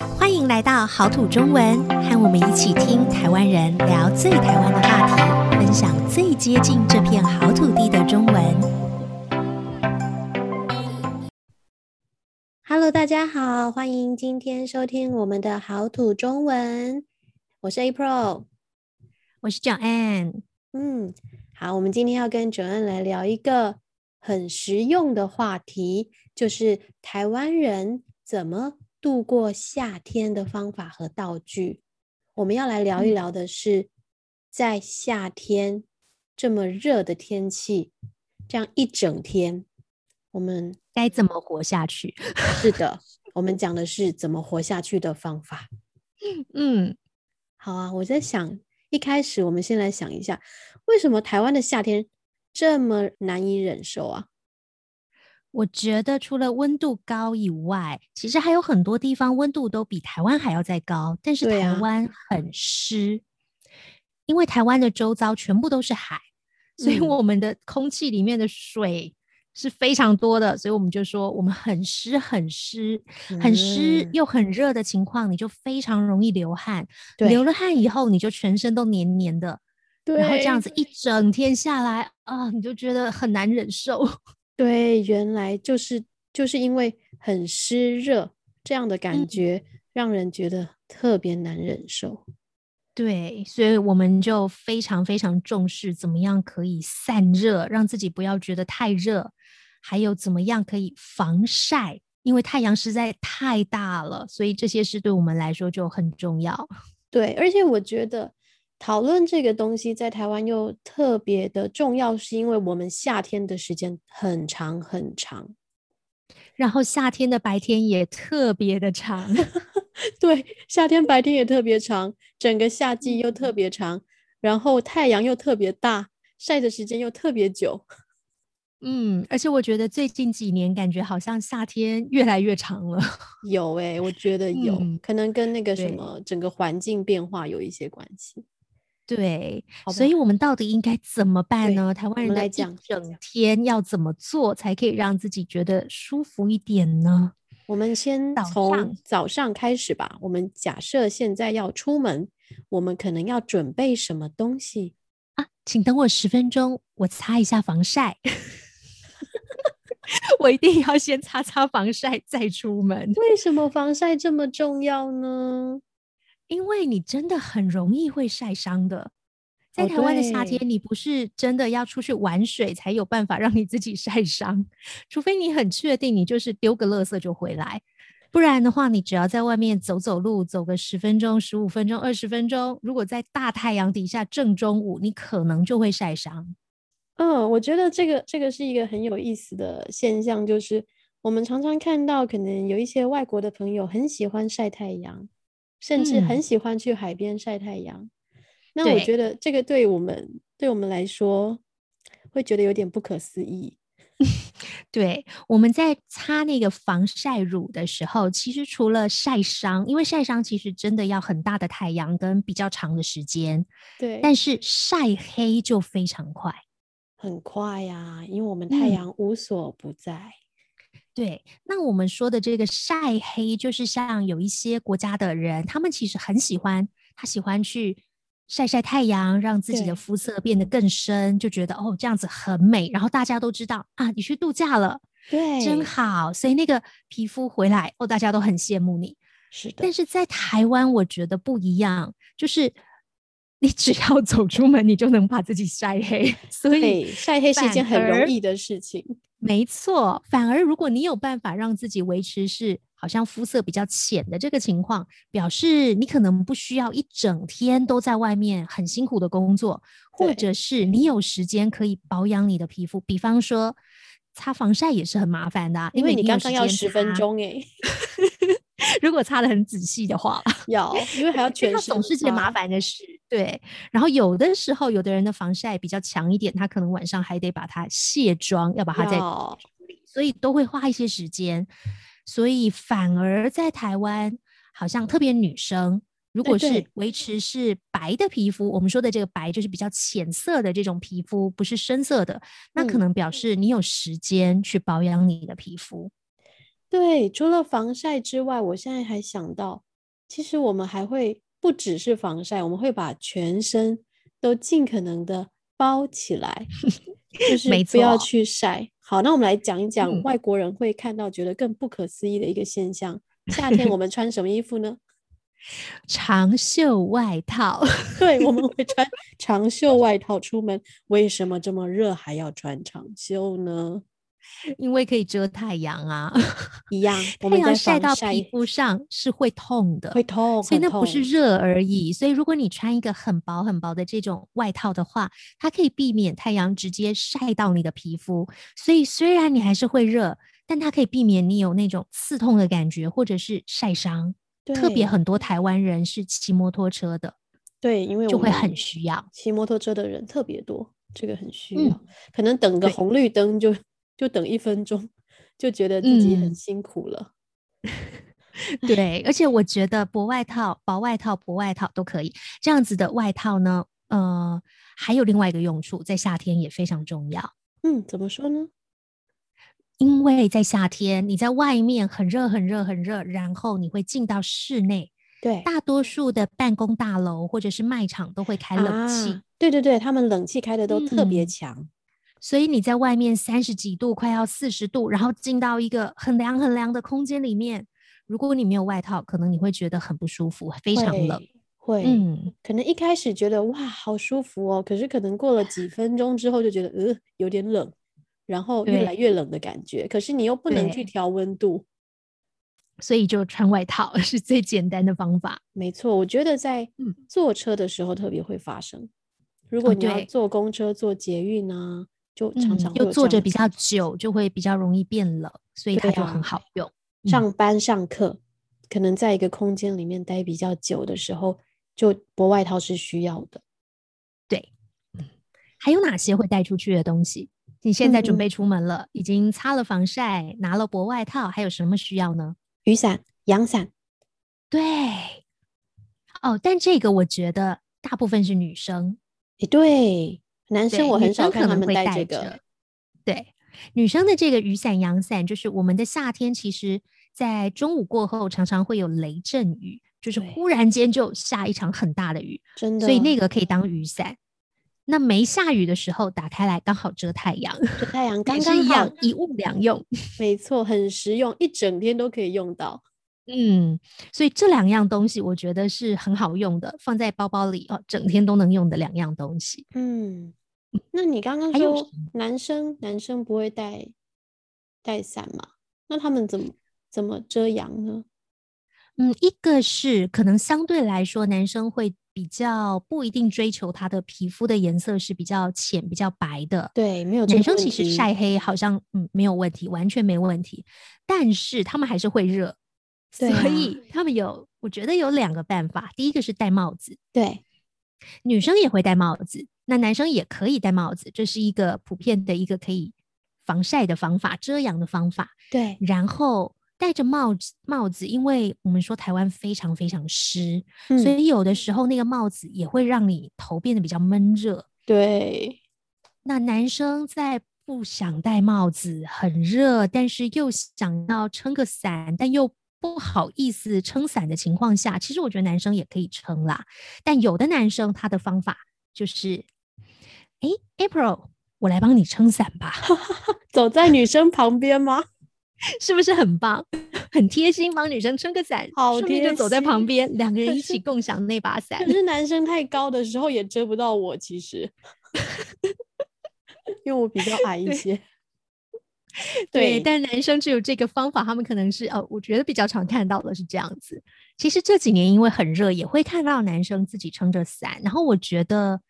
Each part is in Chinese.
欢迎来到好土中文，和我们一起听台湾人聊最台湾的话题，分享最接近这片好土地的中文。Hello，大家好，欢迎今天收听我们的好土中文。我是 April，我是 Joanne。嗯，好，我们今天要跟 Joanne 来聊一个很实用的话题，就是台湾人怎么度过夏天的方法和道具，我们要来聊一聊的是，在夏天这么热的天气，这样一整天，我们该怎么活下去？是的，我们讲的是怎么活下去的方法。嗯，好啊，我在想，一开始我们先来想一下，为什么台湾的夏天这么难以忍受啊？我觉得除了温度高以外，其实还有很多地方温度都比台湾还要再高。但是台湾很湿，啊、因为台湾的周遭全部都是海，所以我们的空气里面的水是非常多的。嗯、所以我们就说我们很湿、很湿、很湿又很热的情况，你就非常容易流汗。流了汗以后，你就全身都黏黏的。对然后这样子一整天下来啊，你就觉得很难忍受。对，原来就是就是因为很湿热这样的感觉，嗯、让人觉得特别难忍受。对，所以我们就非常非常重视怎么样可以散热，让自己不要觉得太热，还有怎么样可以防晒，因为太阳实在太大了，所以这些事对我们来说就很重要。对，而且我觉得。讨论这个东西在台湾又特别的重要，是因为我们夏天的时间很长很长，然后夏天的白天也特别的长。对，夏天白天也特别长，整个夏季又特别长，然后太阳又特别大，晒的时间又特别久。嗯，而且我觉得最近几年感觉好像夏天越来越长了。有诶、欸，我觉得有，嗯、可能跟那个什么整个环境变化有一些关系。对，所以我们到底应该怎么办呢？台湾人来讲，整天要怎么做才可以让自己觉得舒服一点呢？我们先从早上开始吧。我们假设现在要出门，我们可能要准备什么东西啊？请等我十分钟，我擦一下防晒。我一定要先擦擦防晒再出门。为什么防晒这么重要呢？因为你真的很容易会晒伤的，在台湾的夏天，你不是真的要出去玩水才有办法让你自己晒伤，除非你很确定你就是丢个垃圾就回来，不然的话，你只要在外面走走路，走个十分钟、十五分钟、二十分钟，如果在大太阳底下正中午，你可能就会晒伤。嗯，我觉得这个这个是一个很有意思的现象，就是我们常常看到，可能有一些外国的朋友很喜欢晒太阳。甚至很喜欢去海边晒太阳，嗯、那我觉得这个对我们对，对我们来说会觉得有点不可思议。对，我们在擦那个防晒乳的时候，其实除了晒伤，因为晒伤其实真的要很大的太阳跟比较长的时间。对，但是晒黑就非常快，很快呀，因为我们太阳无所不在。嗯对，那我们说的这个晒黑，就是像有一些国家的人，他们其实很喜欢，他喜欢去晒晒太阳，让自己的肤色变得更深，就觉得哦这样子很美。然后大家都知道啊，你去度假了，对，真好。所以那个皮肤回来哦，大家都很羡慕你。是的，但是在台湾，我觉得不一样，就是 你只要走出门，你就能把自己晒黑。所以晒黑是一件很容易的事情。没错，反而如果你有办法让自己维持是好像肤色比较浅的这个情况，表示你可能不需要一整天都在外面很辛苦的工作，或者是你有时间可以保养你的皮肤，比方说擦防晒也是很麻烦的，因为你刚刚要十分钟诶。如果擦的很仔细的话，要，因为还要全身，总是件麻烦的事。对，然后有的时候，有的人的防晒比较强一点，他可能晚上还得把它卸妆，要把它再处理，所以都会花一些时间。所以反而在台湾，好像特别女生，如果是维持是白的皮肤，我们说的这个白就是比较浅色的这种皮肤，不是深色的，那可能表示你有时间去保养你的皮肤。对，除了防晒之外，我现在还想到，其实我们还会不只是防晒，我们会把全身都尽可能的包起来，就是不要去晒。好，那我们来讲一讲外国人会看到觉得更不可思议的一个现象。嗯、夏天我们穿什么衣服呢？长袖外套。对，我们会穿长袖外套出门。为什么这么热还要穿长袖呢？因为可以遮太阳啊，一样，太阳晒到皮肤上是会痛的，会痛，所以那不是热而已。所以如果你穿一个很薄很薄的这种外套的话，它可以避免太阳直接晒到你的皮肤。所以虽然你还是会热，但它可以避免你有那种刺痛的感觉或者是晒伤。特别很多台湾人是骑摩托车的，对，因为就会很需要骑摩托车的人特别多，这个很需要，嗯、可能等个红绿灯就。就等一分钟，就觉得自己很辛苦了。嗯、对，而且我觉得薄外套、薄外套、薄外套都可以。这样子的外套呢，呃，还有另外一个用处，在夏天也非常重要。嗯，怎么说呢？因为在夏天，你在外面很热、很热、很热，然后你会进到室内。对，大多数的办公大楼或者是卖场都会开冷气。啊、对对对，他们冷气开的都特别强。嗯所以你在外面三十几度，快要四十度，然后进到一个很凉很凉的空间里面，如果你没有外套，可能你会觉得很不舒服，非常冷。会，嗯，可能一开始觉得哇，好舒服哦，可是可能过了几分钟之后就觉得呃有点冷，然后越来越冷的感觉。可是你又不能去调温度，所以就穿外套 是最简单的方法。没错，我觉得在坐车的时候特别会发生。嗯、如果你要坐公车、坐捷运呢？就常常又坐着比较久，就会比较容易变冷，所以它就很好用。上班上课，可能在一个空间里面待比较久的时候，就薄外套是需要的。对，还有哪些会带出去的东西？你现在准备出门了，已经擦了防晒，拿了薄外套，还有什么需要呢？雨伞、阳伞。对，哦，但这个我觉得大部分是女生。诶，对。男生我很少看他们带这个，对，对，女生的这个雨伞、阳伞，就是我们的夏天，其实在中午过后常常会有雷阵雨，就是忽然间就下一场很大的雨，真的，所以那个可以当雨伞。那没下雨的时候打开来刚好遮太阳，遮太阳刚刚好，一物两用，没错，很实用，一整天都可以用到。嗯，所以这两样东西我觉得是很好用的，放在包包里哦，整天都能用的两样东西。嗯。那你刚刚说男生男生不会带带伞吗？那他们怎么怎么遮阳呢？嗯，一个是可能相对来说，男生会比较不一定追求他的皮肤的颜色是比较浅、比较白的。对，没有男生其实晒黑好像嗯没有问题，完全没问题。但是他们还是会热，所以他们有我觉得有两个办法。第一个是戴帽子，对，女生也会戴帽子。那男生也可以戴帽子，这是一个普遍的一个可以防晒的方法、遮阳的方法。对，然后戴着帽子，帽子，因为我们说台湾非常非常湿，嗯，所以有的时候那个帽子也会让你头变得比较闷热。对，那男生在不想戴帽子、很热，但是又想要撑个伞，但又不好意思撑伞的情况下，其实我觉得男生也可以撑啦。但有的男生他的方法就是。哎，April，我来帮你撑伞吧。走在女生旁边吗？是不是很棒？很贴心，帮女生撑个伞，好贴心，就走在旁边，两个人一起 共享那把伞。可是男生太高的时候也遮不到我，其实，因为我比较矮一些。对，对，但男生只有这个方法，他们可能是哦，我觉得比较常看到的是这样子。其实这几年因为很热，也会看到男生自己撑着伞，然后我觉得。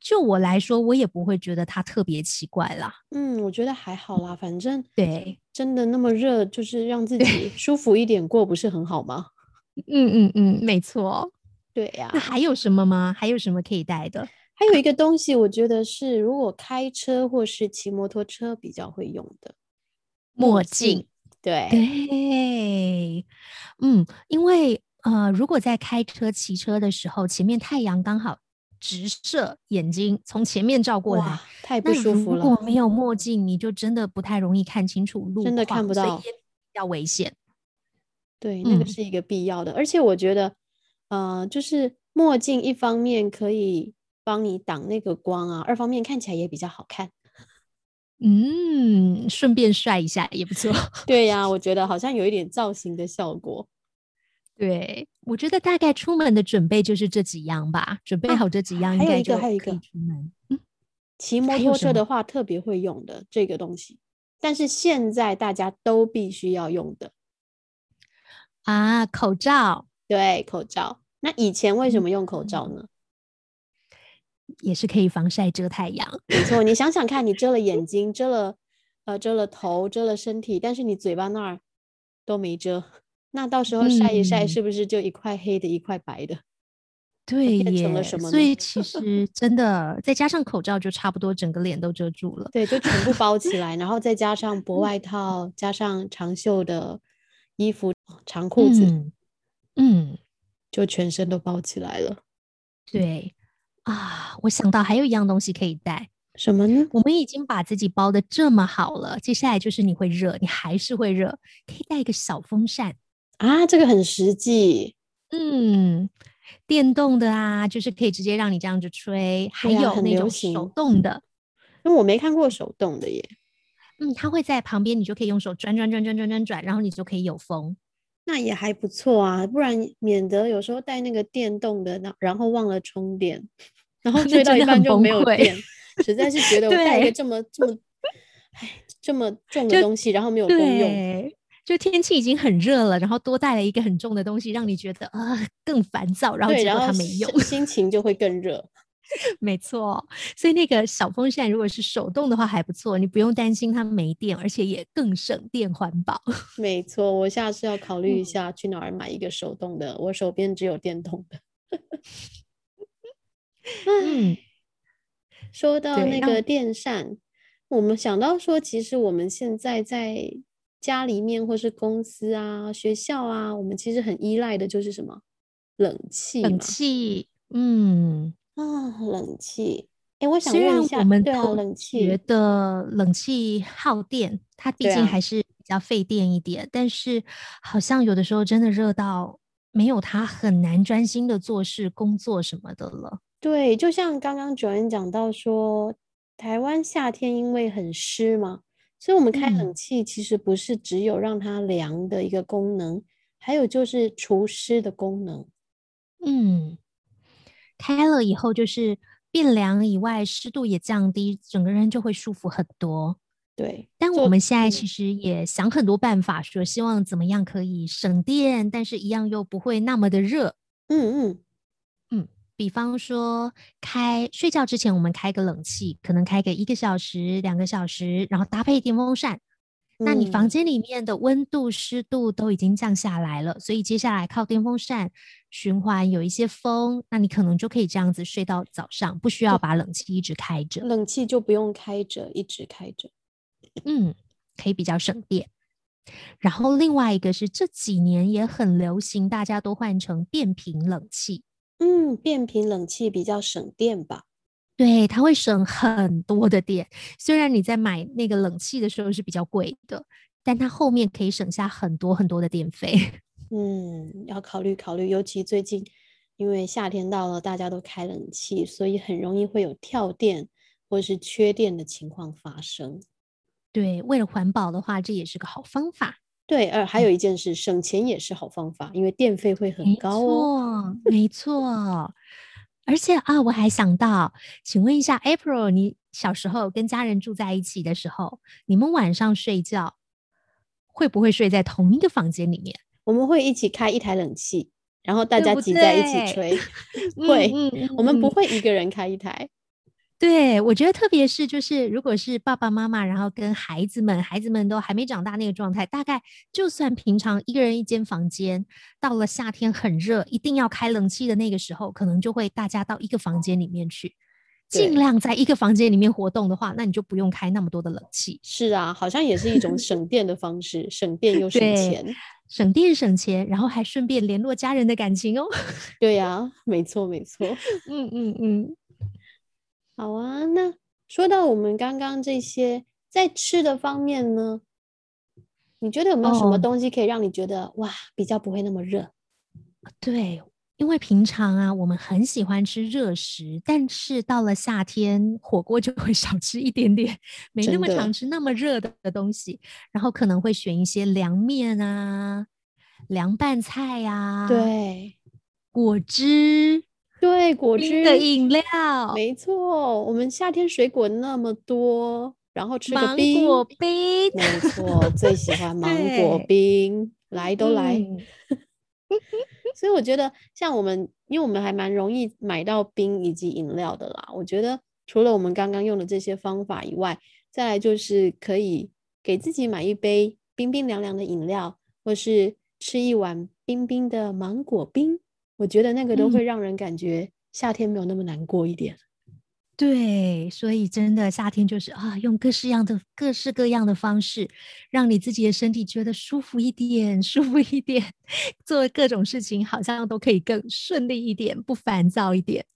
就我来说，我也不会觉得它特别奇怪啦。嗯，我觉得还好啦，反正对，真的那么热，就是让自己 舒服一点过，不是很好吗？嗯嗯嗯，没错。对呀、啊。那还有什么吗？还有什么可以带的？还有一个东西，我觉得是如果开车或是骑摩托车比较会用的墨镜。对对，嗯，因为呃，如果在开车、骑车的时候，前面太阳刚好。直射眼睛，从前面照过来，太不舒服了。如果没有墨镜，你就真的不太容易看清楚路，真的看不到，比较危险。对，那个是一个必要的。嗯、而且我觉得，呃，就是墨镜一方面可以帮你挡那个光啊，二方面看起来也比较好看。嗯，顺便帅一下也不错。对呀、啊，我觉得好像有一点造型的效果。对，我觉得大概出门的准备就是这几样吧，准备好这几样应该就可以出门。还有一个，还有一个，嗯，骑摩托车的话特别会用的这个东西，但是现在大家都必须要用的啊，口罩。对，口罩。那以前为什么用口罩呢？嗯也是可以防晒遮太阳，没错。你想想看，你遮了眼睛，遮了呃，遮了头，遮了身体，但是你嘴巴那儿都没遮，那到时候晒一晒，是不是就一块黑的，一块白的？对耶，变成了什么？所以其实 真的再加上口罩，就差不多整个脸都遮住了。对，就全部包起来，然后再加上薄外 套，加上长袖的衣服、长裤子，嗯，嗯，就全身都包起来了。对。啊，我想到还有一样东西可以带，什么呢？我们已经把自己包的这么好了，接下来就是你会热，你还是会热，可以带一个小风扇啊，这个很实际。嗯，电动的啊，就是可以直接让你这样子吹，还有那种手动的，因为我没看过手动的耶。嗯，它会在旁边，你就可以用手转转转转转转转，然后你就可以有风。那也还不错啊，不然免得有时候带那个电动的，然后忘了充电，然后 吹到一半就没有电，实在是觉得我带一个这么这么，哎，这么重的东西，然后没有功用。就天气已经很热了，然后多带了一个很重的东西，让你觉得啊、呃、更烦躁，然后结果它没用，心情就会更热。没错，所以那个小风扇如果是手动的话还不错，你不用担心它没电，而且也更省电环保。没错，我下次要考虑一下去哪儿买一个手动的，嗯、我手边只有电动的。嗯，说到那个电扇，我们想到说，其实我们现在在家里面或是公司啊、学校啊，我们其实很依赖的就是什么？冷气。冷气，嗯。啊，冷气！哎，我想问一下，我们对啊，冷气觉得冷气耗电，它毕竟还是比较费电一点。啊、但是好像有的时候真的热到没有它很难专心的做事、工作什么的了。对，就像刚刚 Joanne 讲到说，台湾夏天因为很湿嘛，所以我们开冷气其实不是只有让它凉的一个功能，嗯、还有就是除湿的功能。嗯。开了以后就是变凉以外，湿度也降低，整个人就会舒服很多。对，但我们现在其实也想很多办法，说希望怎么样可以省电，但是一样又不会那么的热。嗯嗯嗯，比方说开睡觉之前，我们开个冷气，可能开个一个小时、两个小时，然后搭配电风扇。那你房间里面的温度、湿度都已经降下来了，所以接下来靠电风扇循环有一些风，那你可能就可以这样子睡到早上，不需要把冷气一直开着。冷气就不用开着，一直开着。嗯，可以比较省电。然后另外一个是这几年也很流行，大家都换成变频冷气。嗯，变频冷气比较省电吧。对，它会省很多的电。虽然你在买那个冷气的时候是比较贵的，但它后面可以省下很多很多的电费。嗯，要考虑考虑。尤其最近，因为夏天到了，大家都开冷气，所以很容易会有跳电或是缺电的情况发生。对，为了环保的话，这也是个好方法。对，呃，还有一件事，嗯、省钱也是好方法，因为电费会很高哦。没错，没 错。而且啊，我还想到，请问一下，April，你小时候跟家人住在一起的时候，你们晚上睡觉会不会睡在同一个房间里面？我们会一起开一台冷气，然后大家挤在一起吹。对 会，嗯嗯嗯、我们不会一个人开一台。对，我觉得特别是就是，如果是爸爸妈妈，然后跟孩子们，孩子们都还没长大那个状态，大概就算平常一个人一间房间，到了夏天很热，一定要开冷气的那个时候，可能就会大家到一个房间里面去，尽量在一个房间里面活动的话，那你就不用开那么多的冷气。是啊，好像也是一种省电的方式，省电又省钱，省电省钱，然后还顺便联络家人的感情哦。对呀、啊，没错没错，嗯嗯嗯。好啊，那说到我们刚刚这些在吃的方面呢，你觉得有没有什么东西可以让你觉得、哦、哇，比较不会那么热？对。因为平常啊，我们很喜欢吃热食，但是到了夏天，火锅就会 少吃一点点，没那么常吃那么热的东西，然后可能会选一些凉面啊、凉拌菜呀、啊，对，果汁，对，果汁的饮料，没错。我们夏天水果那么多，然后吃个冰，芒果冰，没错，最喜欢芒果冰，来都来。嗯 所以我觉得，像我们，因为我们还蛮容易买到冰以及饮料的啦。我觉得，除了我们刚刚用的这些方法以外，再来就是可以给自己买一杯冰冰凉凉的饮料，或是吃一碗冰冰的芒果冰。我觉得那个都会让人感觉夏天没有那么难过一点。嗯对，所以真的夏天就是啊，用各式样的各式各样的方式，让你自己的身体觉得舒服一点，舒服一点，做各种事情好像都可以更顺利一点，不烦躁一点。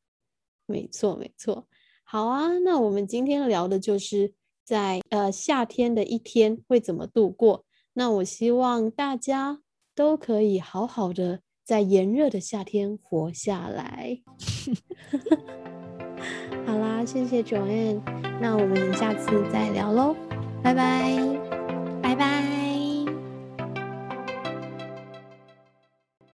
没错，没错。好啊，那我们今天聊的就是在呃夏天的一天会怎么度过。那我希望大家都可以好好的在炎热的夏天活下来。好啦，谢谢 Joanne，那我们下次再聊喽，拜拜。拜拜